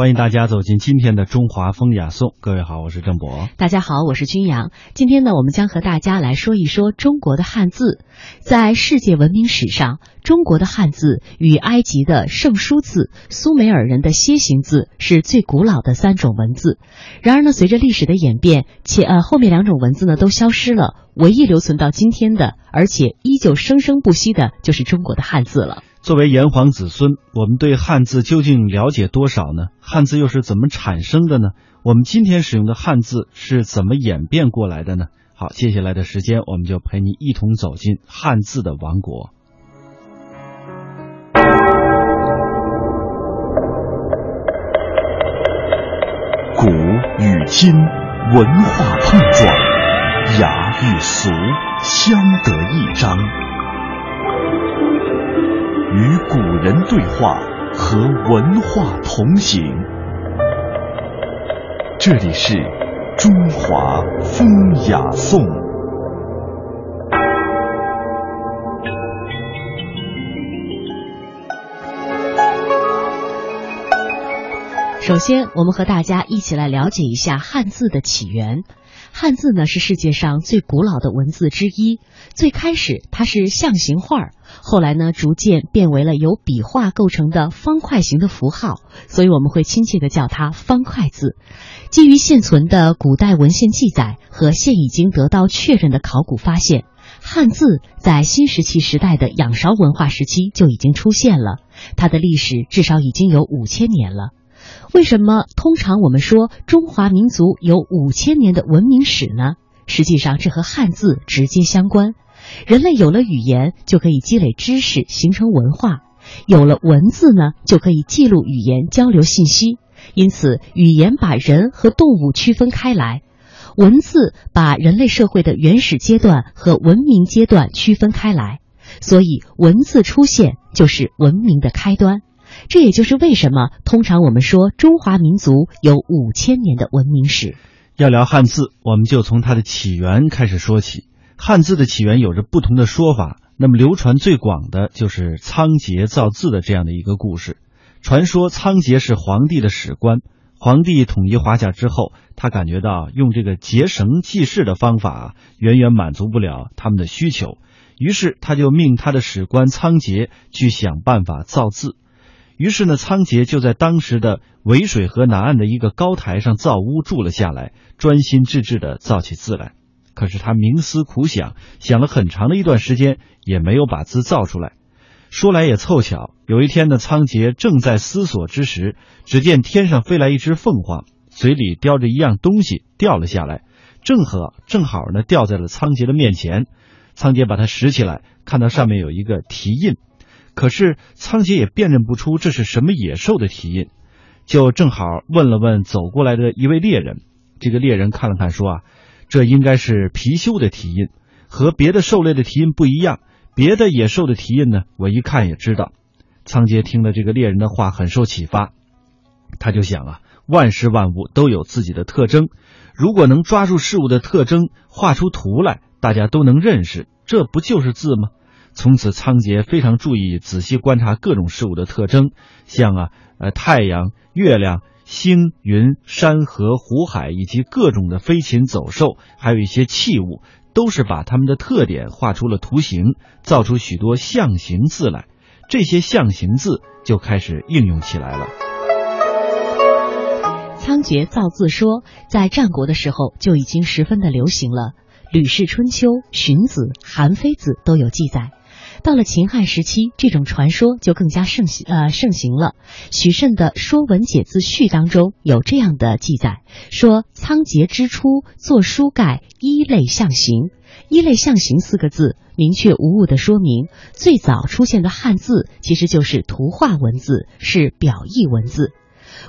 欢迎大家走进今天的中华风雅颂。各位好，我是郑博。大家好，我是君阳。今天呢，我们将和大家来说一说中国的汉字。在世界文明史上，中国的汉字与埃及的圣书字、苏美尔人的楔形字是最古老的三种文字。然而呢，随着历史的演变，且呃后面两种文字呢都消失了，唯一留存到今天的，而且依旧生生不息的，就是中国的汉字了。作为炎黄子孙，我们对汉字究竟了解多少呢？汉字又是怎么产生的呢？我们今天使用的汉字是怎么演变过来的呢？好，接下来的时间，我们就陪你一同走进汉字的王国。古与今，文化碰撞，雅与俗相得益彰。与古人对话，和文化同行。这里是中华风雅颂。首先，我们和大家一起来了解一下汉字的起源。汉字呢是世界上最古老的文字之一，最开始它是象形画，后来呢逐渐变为了由笔画构成的方块形的符号，所以我们会亲切的叫它方块字。基于现存的古代文献记载和现已经得到确认的考古发现，汉字在新石器时代的仰韶文化时期就已经出现了，它的历史至少已经有五千年了。为什么通常我们说中华民族有五千年的文明史呢？实际上，这和汉字直接相关。人类有了语言，就可以积累知识，形成文化；有了文字呢，就可以记录语言，交流信息。因此，语言把人和动物区分开来，文字把人类社会的原始阶段和文明阶段区分开来。所以，文字出现就是文明的开端。这也就是为什么通常我们说中华民族有五千年的文明史。要聊汉字，我们就从它的起源开始说起。汉字的起源有着不同的说法，那么流传最广的就是仓颉造字的这样的一个故事。传说仓颉是皇帝的史官，皇帝统一华夏之后，他感觉到用这个结绳记事的方法远远满足不了他们的需求，于是他就命他的史官仓颉去想办法造字。于是呢，仓颉就在当时的渭水河南岸的一个高台上造屋住了下来，专心致志地造起字来。可是他冥思苦想，想了很长的一段时间，也没有把字造出来。说来也凑巧，有一天呢，仓颉正在思索之时，只见天上飞来一只凤凰，嘴里叼着一样东西掉了下来，正好正好呢掉在了仓颉的面前。仓颉把它拾起来，看到上面有一个题印。可是仓颉也辨认不出这是什么野兽的蹄印，就正好问了问走过来的一位猎人。这个猎人看了看，说：“啊，这应该是貔貅的蹄印，和别的兽类的蹄印不一样。别的野兽的蹄印呢，我一看也知道。”仓颉听了这个猎人的话，很受启发，他就想啊，万事万物都有自己的特征，如果能抓住事物的特征，画出图来，大家都能认识，这不就是字吗？从此，仓颉非常注意仔细观察各种事物的特征，像啊，呃，太阳、月亮、星云、山河、湖海，以及各种的飞禽走兽，还有一些器物，都是把它们的特点画出了图形，造出许多象形字来。这些象形字就开始应用起来了。仓颉造字说，在战国的时候就已经十分的流行了，《吕氏春秋》《荀子》《韩非子》都有记载。到了秦汉时期，这种传说就更加盛行，呃，盛行了。许慎的《说文解字序》当中有这样的记载：说仓颉之初作书盖一类象形，一类象形四个字，明确无误的说明最早出现的汉字其实就是图画文字，是表意文字。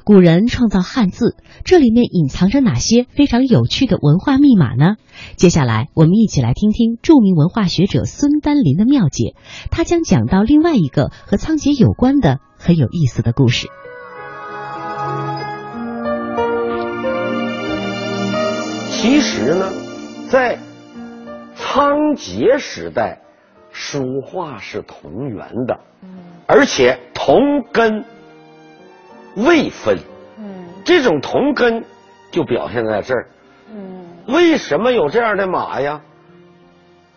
古人创造汉字，这里面隐藏着哪些非常有趣的文化密码呢？接下来，我们一起来听听著名文化学者孙丹林的妙解，他将讲到另外一个和仓颉有关的很有意思的故事。其实呢，在仓颉时代，书画是同源的，而且同根。未分，嗯这种同根就表现在这儿。嗯，为什么有这样的马呀？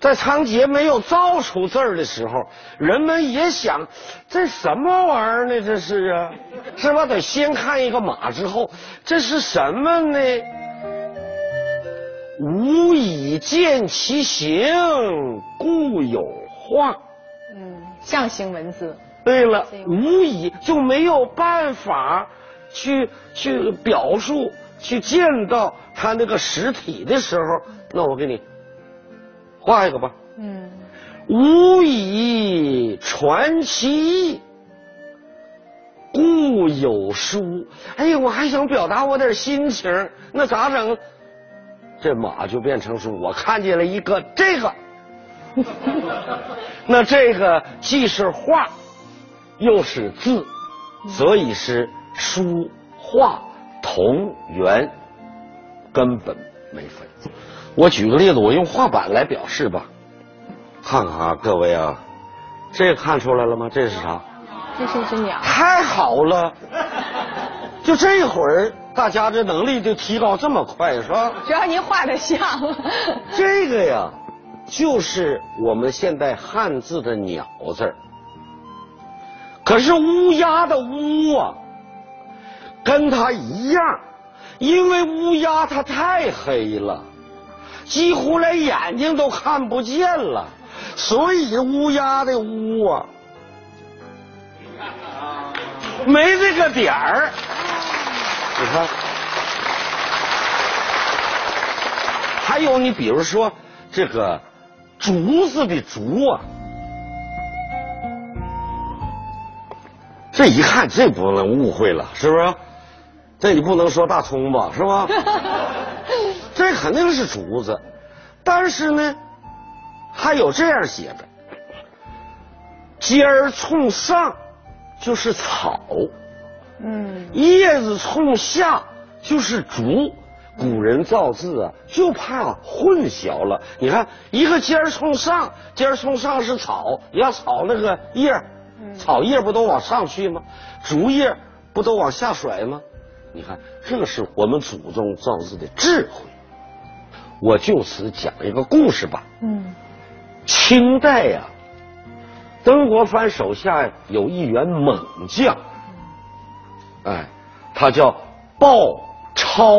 在仓颉没有造出字儿的时候，人们也想，这什么玩意儿呢？这是啊，是吧？得先看一个马之后，这是什么呢？无以见其形，故有画。嗯，象形文字。对了这，个无以就没有办法去去表述、去见到他那个实体的时候，那我给你画一个吧。嗯，无以传其意，故有书。哎呀，我还想表达我点心情，那咋整？这马就变成书。我看见了一个这个，那这个既是画，又是字，所以是书画同源，根本没分。我举个例子，我用画板来表示吧。看看啊，各位啊，这看出来了吗？这是啥？这是一只鸟。太好了！就这会儿，大家这能力就提高这么快，是吧？只要您画的像。这个呀，就是我们现代汉字的“鸟”字儿。可是乌鸦的“乌”啊，跟它一样，因为乌鸦它太黑了，几乎连眼睛都看不见了，所以乌鸦的“乌”啊，没这个点儿。你看。还有你比如说这个竹子的竹啊，这一看这不能误会了，是不是？这你不能说大葱吧，是吧？这肯定是竹子，但是呢，还有这样写的：尖儿冲上就是草，嗯，叶子冲下就是竹。古人造字啊，就怕混淆了。你看，一个尖儿冲上，尖儿冲上是草，你要草那个叶儿，草叶不都往上去吗？竹叶不都往下甩吗？你看，这是我们祖宗造字的智慧。我就此讲一个故事吧。嗯，清代呀、曾国藩手下有一员猛将，哎，他叫鲍超。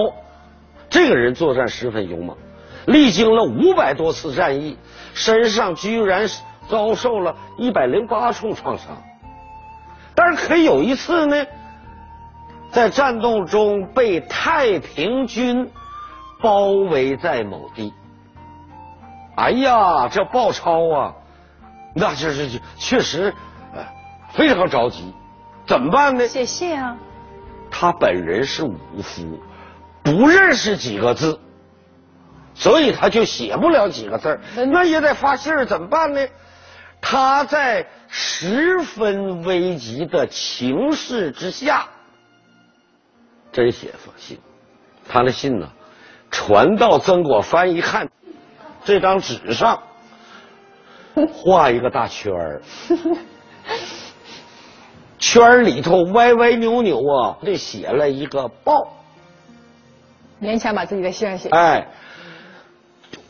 这个人作战十分勇猛，历经了五百多次战役，身上居然遭受了一百零八处创伤。但是可有一次呢，在战斗中被太平军包围在某地。哎呀，这鲍超啊，那就是确实呃非常着急，怎么办呢？写信啊。他本人是武夫。不认识几个字，所以他就写不了几个字那也得发信儿，怎么办呢？他在十分危急的情势之下，真写封信。他的信呢，传到曾国藩一看，这张纸上画一个大圈儿，圈儿里头歪歪扭扭啊，这写了一个报。勉强把自己的信写。哎，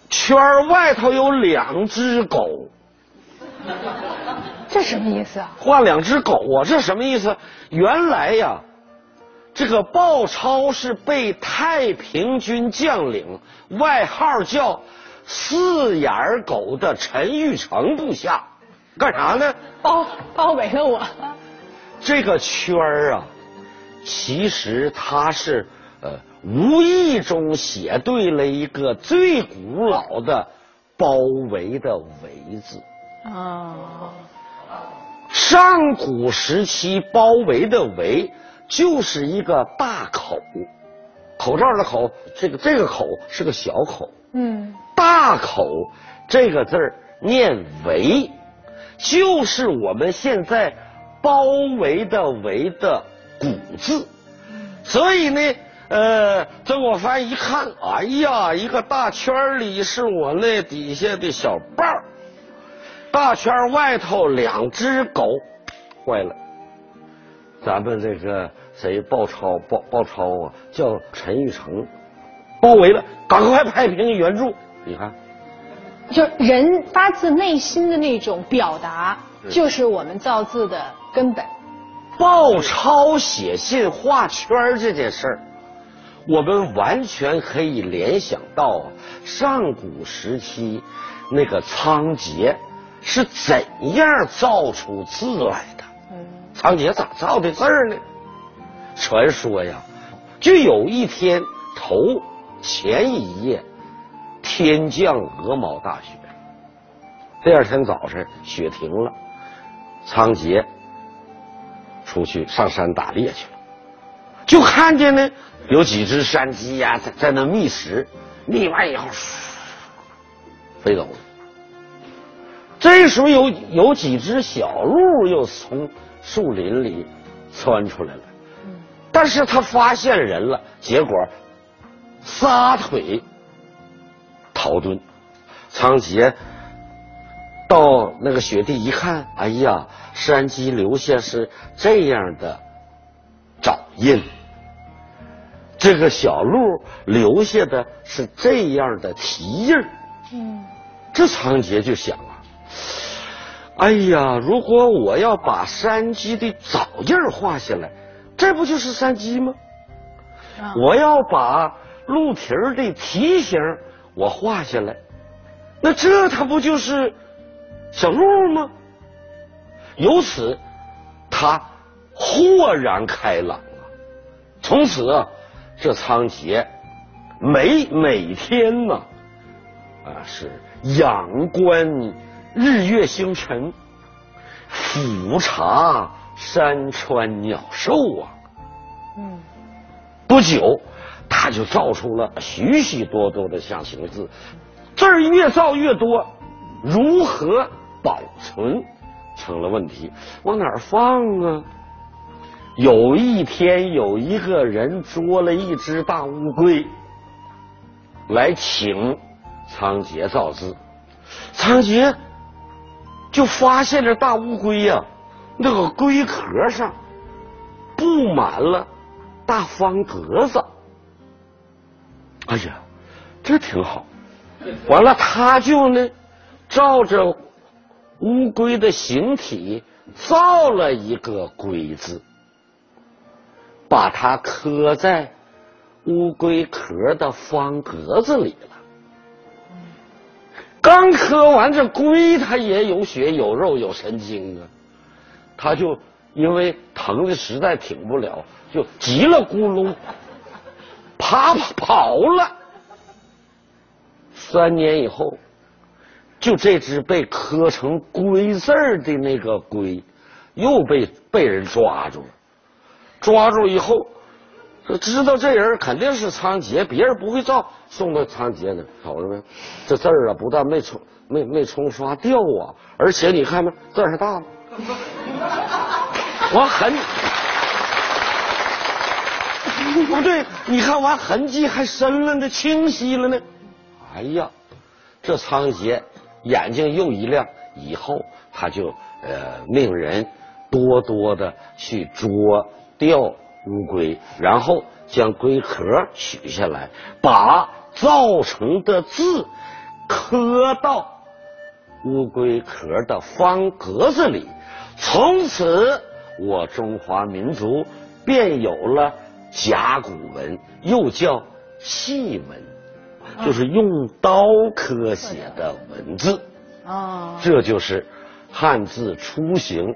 圈儿外头有两只狗，这什么意思啊？画两只狗啊，这什么意思？原来呀，这个鲍超是被太平军将领，外号叫四眼狗的陈玉成部下，干啥呢？包包围了我。这个圈儿啊，其实他是呃。无意中写对了一个最古老的“包围”的“围”字。哦。上古时期，“包围”的“围”就是一个大口，口罩的口，这个这个口是个小口。嗯。大口这个字儿念“围”，就是我们现在“包围”的“围”的古字。所以呢。呃，曾国藩一看，哎呀，一个大圈里是我那底下的小豹，大圈外头两只狗，坏了，咱们这个谁鲍超鲍鲍超啊，叫陈玉成，包围了，赶快派兵援助。你看，就人发自内心的那种表达，就是我们造字的根本。鲍超写信画圈这件事儿，我们完全可以联想到啊，上古时期那个仓颉是怎样造出字来的。仓颉咋造的字儿呢？传说呀，就有一天头前一夜，天降鹅毛大雪，第二天早晨雪停了，仓颉出去上山打猎去了，就看见呢有几只山鸡呀、在在那觅食，觅完以后，飞走了。这时候有有几只小鹿又从树林里窜出来了，但是他发现人了，结果撒腿逃遁。仓颉到那个雪地一看，哎呀，山鸡留下是这样的爪印，这个小鹿留下的是这样的蹄印嗯，这仓颉就想啊，哎呀，如果我要把山鸡的爪印画下来，这不就是山鸡吗？啊我要把鹿蹄儿的蹄形我画下来，那这它不就是小鹿吗？由此，他豁然开朗啊！从此啊，这仓颉每每天呢，啊是仰观日月星辰，俯察山川鸟兽啊。嗯，不久，他就造出了许许多多的象形字，字儿越造越多，如何保存成了问题。往哪儿放啊？有一天，有一个人捉了一只大乌龟，来请仓颉造字。仓颉就发现这大乌龟呀、那个龟壳上布满了大方格子。哎呀，这挺好。完了，他就呢，照着乌龟的形体造了一个“龟”字，把它刻在乌龟壳的方格子里了。刚磕完这龟，它也有血有肉有神经啊，它就因为疼的实在挺不了，就急了咕噜，啪啪跑了。三年以后，就这只被磕成龟字儿的那个龟，又被被人抓住了。抓住以后，知道这人肯定是仓颉，别人不会造，送到仓颉那，瞅着没？这字儿啊，不但没冲没没冲刷掉啊，而且你看没，字儿还大了。完痕，不对，你看完痕迹还深了呢，清晰了呢。哎呀，这仓颉眼睛又一亮，以后他就呃命人多多的去捉钓乌龟，然后将龟壳取下来，把造成的字刻到乌龟壳的方格子里，从此我中华民族便有了甲骨文，又叫细文。就是用刀刻写的文字，啊，这就是汉字雏形。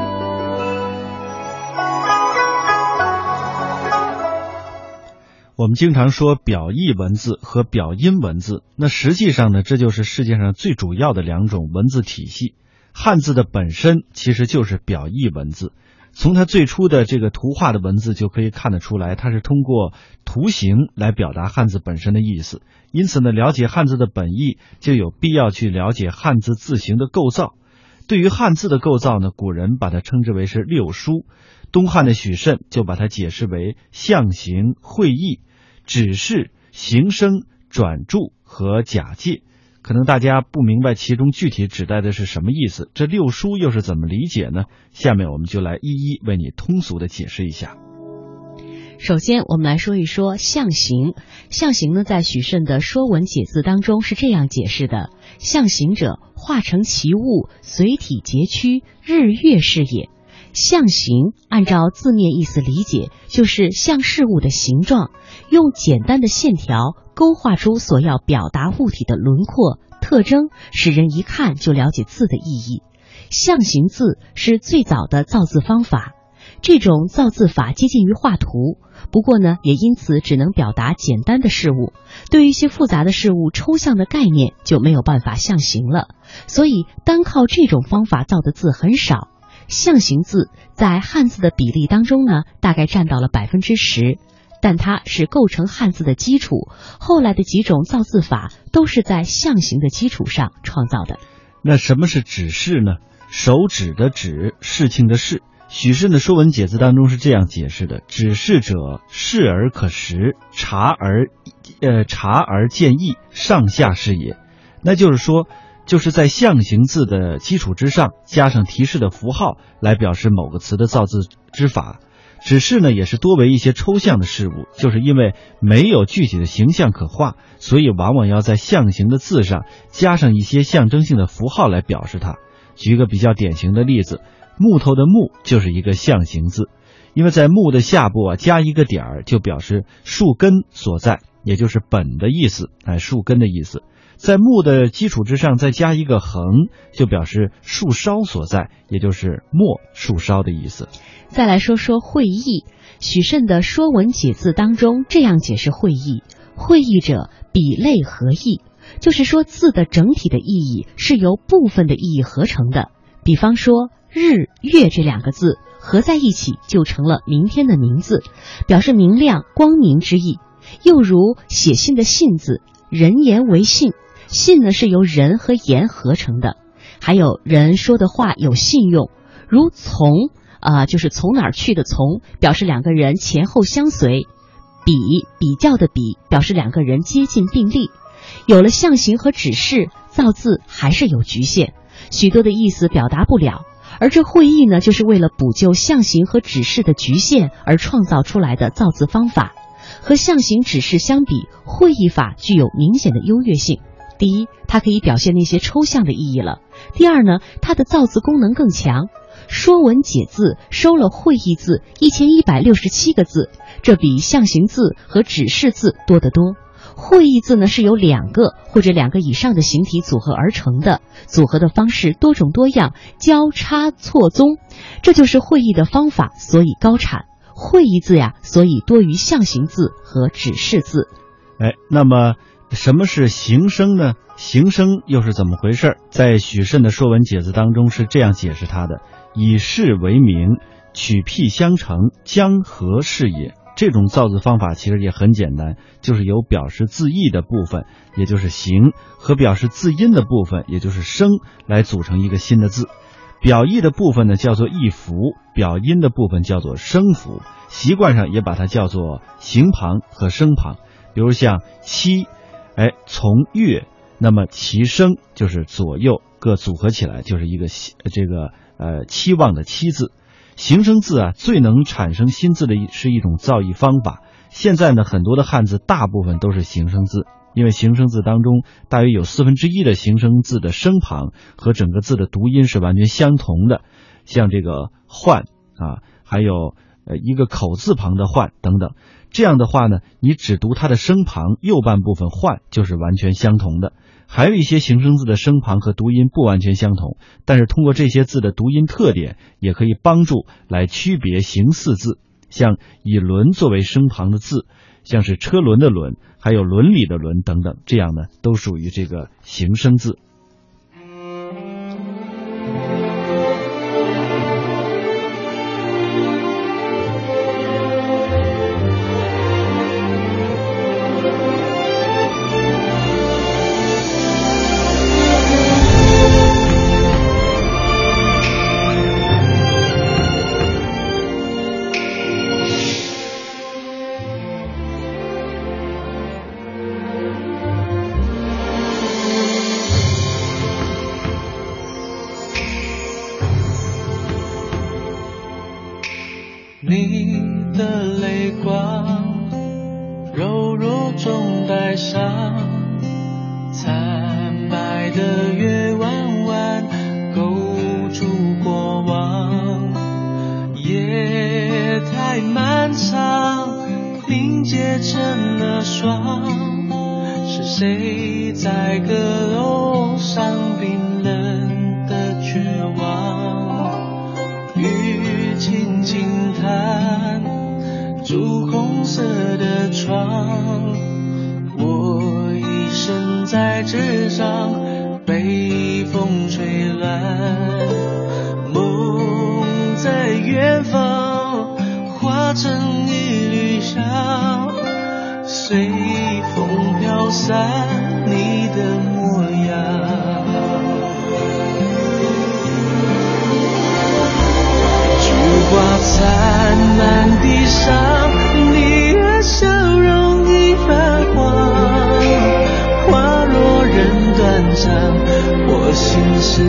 我们经常说表意文字和表音文字，那实际上呢，这就是世界上最主要的两种文字体系。汉字的本身其实就是表意文字，从它最初的这个图画的文字就可以看得出来，它是通过图形来表达汉字本身的意思。因此呢，了解汉字的本意，就有必要去了解汉字字形的构造。对于汉字的构造呢，古人把它称之为是六书。东汉的许慎就把它解释为象形、会意、指示、形声、转注和假借。可能大家不明白其中具体指代的是什么意思，这六书又是怎么理解呢？下面我们就来一一为你通俗的解释一下。首先，我们来说一说象形。象形呢，在许慎的《说文解字》当中是这样解释的：象形者，化成其物，随体节屈，日月是也。象形按照字面意思理解，就是像事物的形状，用简单的线条勾画出所要表达物体的轮廓特征，使人一看就了解字的意义。象形字是最早的造字方法，这种造字法接近于画图，不过呢，也因此只能表达简单的事物，对于一些复杂的事物、抽象的概念就没有办法象形了。所以，单靠这种方法造的字很少。象形字在汉字的比例当中呢，大概占到了百分之十，但它是构成汉字的基础。后来的几种造字法都是在象形的基础上创造的。那什么是指示呢？手指的指，事情的事。许慎的《说文解字》当中是这样解释的：指示者，视而可识，察而呃察而见义，上下是也。那就是说。就是在象形字的基础之上，加上提示的符号来表示某个词的造字之法。指示呢，也是多为一些抽象的事物，就是因为没有具体的形象可画，所以往往要在象形的字上加上一些象征性的符号来表示它。举一个比较典型的例子，木头的木就是一个象形字，因为在木的下部啊加一个点儿，就表示树根所在，也就是本的意思，哎，树根的意思。在木的基础之上再加一个横，就表示树梢所在，也就是墨树梢的意思。再来说说会意，许慎的《说文解字》当中这样解释会意：会意者，比类合意，就是说字的整体的意义是由部分的意义合成的。比方说“日月”这两个字合在一起就成了明天的明字，表示明亮光明之意。又如写信的“信”字，人言为信。信呢是由人和言合成的，还有人说的话有信用，如从啊，就是从哪儿去的从，表示两个人前后相随；比比较的比，表示两个人接近并立。有了象形和指示，造字还是有局限，许多的意思表达不了。而这会意呢，就是为了补救象形和指示的局限而创造出来的造字方法。和象形指示相比，会意法具有明显的优越性。第一，它可以表现那些抽象的意义了。第二呢，它的造字功能更强。《说文解字》收了会意字一千一百六十七个字，这比象形字和指示字多得多。会意字呢是由两个或者两个以上的形体组合而成的，组合的方式多种多样，交叉错综，这就是会意的方法，所以高产。会意字呀，所以多于象形字和指示字。哎，那么。什么是形声呢？形声又是怎么回事？在许慎的《说文解字》当中是这样解释它的：以事为名，取辟相成，江河是也。这种造字方法其实也很简单，就是由表示字义的部分，也就是形，和表示字音的部分，也就是声，来组成一个新的字。表意的部分呢叫做意符，表音的部分叫做声符。习惯上也把它叫做形旁和声旁。比如像七。哎，从月，那么其声就是左右各组合起来，就是一个这个呃期望的期字。形声字啊，最能产生新字的是一种造诣方法。现在呢，很多的汉字大部分都是形声字，因为形声字当中大约有四分之一的形声字的声旁和整个字的读音是完全相同的，像这个换啊，还有一个口字旁的换等等。这样的话呢，你只读它的声旁右半部分换就是完全相同的。还有一些形声字的声旁和读音不完全相同，但是通过这些字的读音特点，也可以帮助来区别形似字。像以轮作为声旁的字，像是车轮的轮，还有伦理的伦等等，这样呢都属于这个形声字。阁楼上冰冷的绝望？雨轻轻弹，朱红色的窗。我一生在纸上，被风吹乱。梦在远方，化成一缕香，随风飘散地上，你的笑容已泛黄。花落人断肠，我心事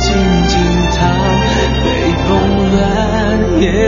静静躺。北风乱，夜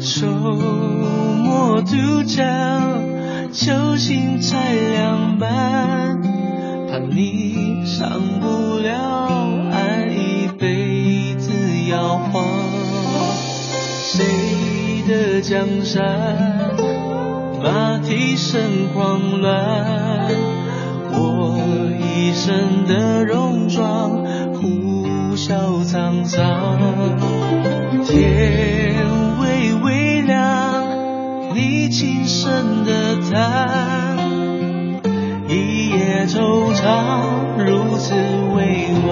秋末渡江，球心才凉半，怕你上不了岸，一辈子摇晃。谁的江山，马蹄声狂乱，我一身的戎装，呼啸沧桑。天深的叹，一夜惆怅，如此委婉。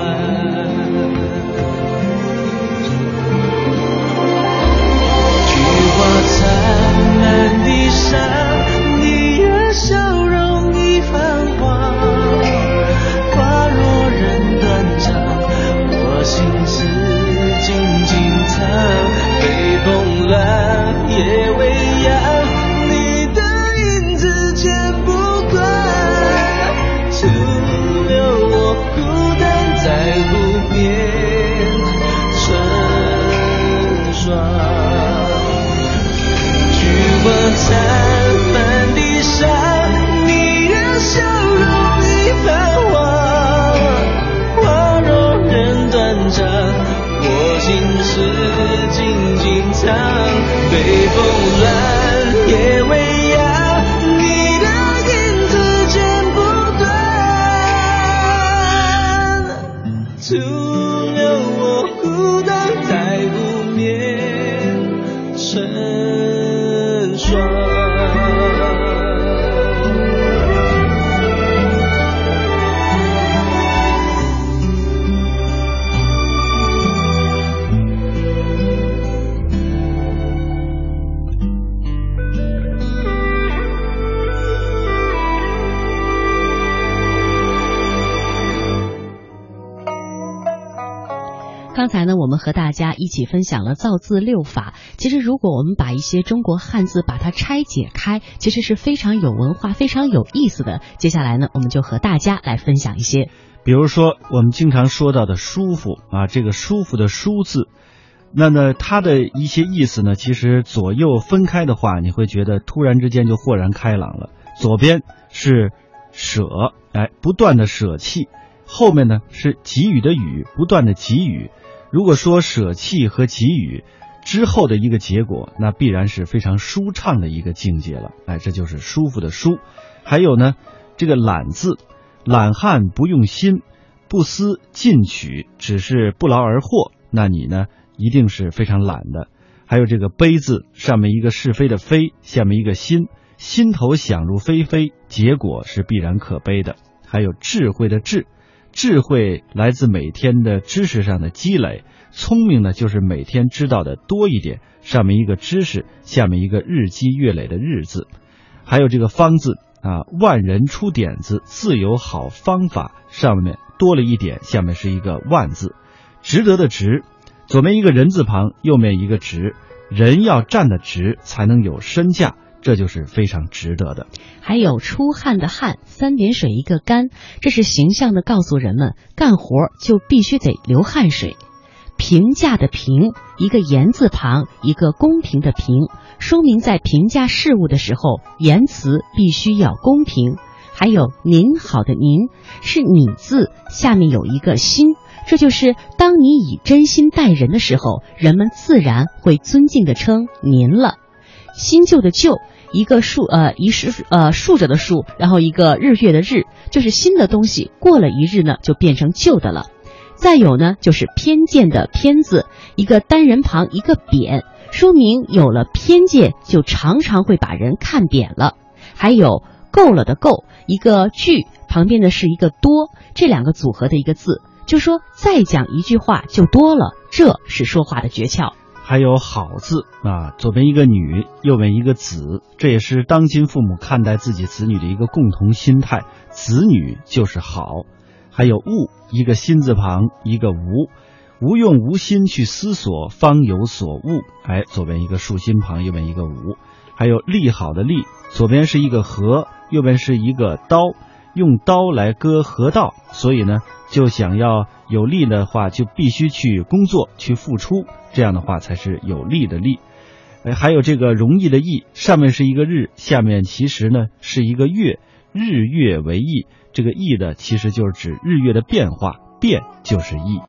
菊花残满地山，和大家一起分享了造字六法。其实，如果我们把一些中国汉字把它拆解开，其实是非常有文化、非常有意思的。接下来呢，我们就和大家来分享一些。比如说我们经常说到的“舒服”啊，这个“舒服”的“舒”字，那呢，它的一些意思呢，其实左右分开的话，你会觉得突然之间就豁然开朗了。左边是舍，哎，不断的舍弃；后面呢是给予的予，不断的给予。如果说舍弃和给予之后的一个结果，那必然是非常舒畅的一个境界了。哎，这就是舒服的舒。还有呢，这个懒字，懒汉不用心，不思进取，只是不劳而获。那你呢一定是非常懒的。还有这个悲字，上面一个是非的非，下面一个心，心头想入非非，结果是必然可悲的。还有智慧的智，智慧来自每天的知识上的积累，聪明呢就是每天知道的多一点。上面一个知识，下面一个日积月累的日字。还有这个方字啊，万人出点子，自有好方法。上面多了一点，下面是一个万字，值得的值。左边一个人字旁，右面一个直，人要站得直，才能有身价，这就是非常值得的。还有出汗的汗，三点水一个干，这是形象的告诉人们，干活就必须得流汗水。评价的评，一个言字旁，一个公平的平，说明在评价事物的时候，言辞必须要公平。还有您好的您，是你字下面有一个心。这就是当你以真心待人的时候，人们自然会尊敬的称您了。新旧的旧，一个竖呃一竖呃竖着的竖，然后一个日月的日，就是新的东西过了一日呢，就变成旧的了。再有呢，就是偏见的偏字，一个单人旁一个扁，说明有了偏见就常常会把人看扁了。还有够了的够，一个句旁边的是一个多，这两个组合的一个字。就说再讲一句话就多了，这是说话的诀窍。还有好字啊，左边一个女，右边一个子，这也是当今父母看待自己子女的一个共同心态。子女就是好。还有悟，一个心字旁，一个无，无用无心去思索，方有所悟。哎，左边一个竖心旁，右边一个无。还有利好的利，左边是一个禾，右边是一个刀，用刀来割禾稻，所以呢。就想要有利的话，就必须去工作，去付出，这样的话才是有利的利。哎，还有这个容易的易，上面是一个日，下面其实呢是一个月，日月为易。这个易的其实就是指日月的变化，变就是易。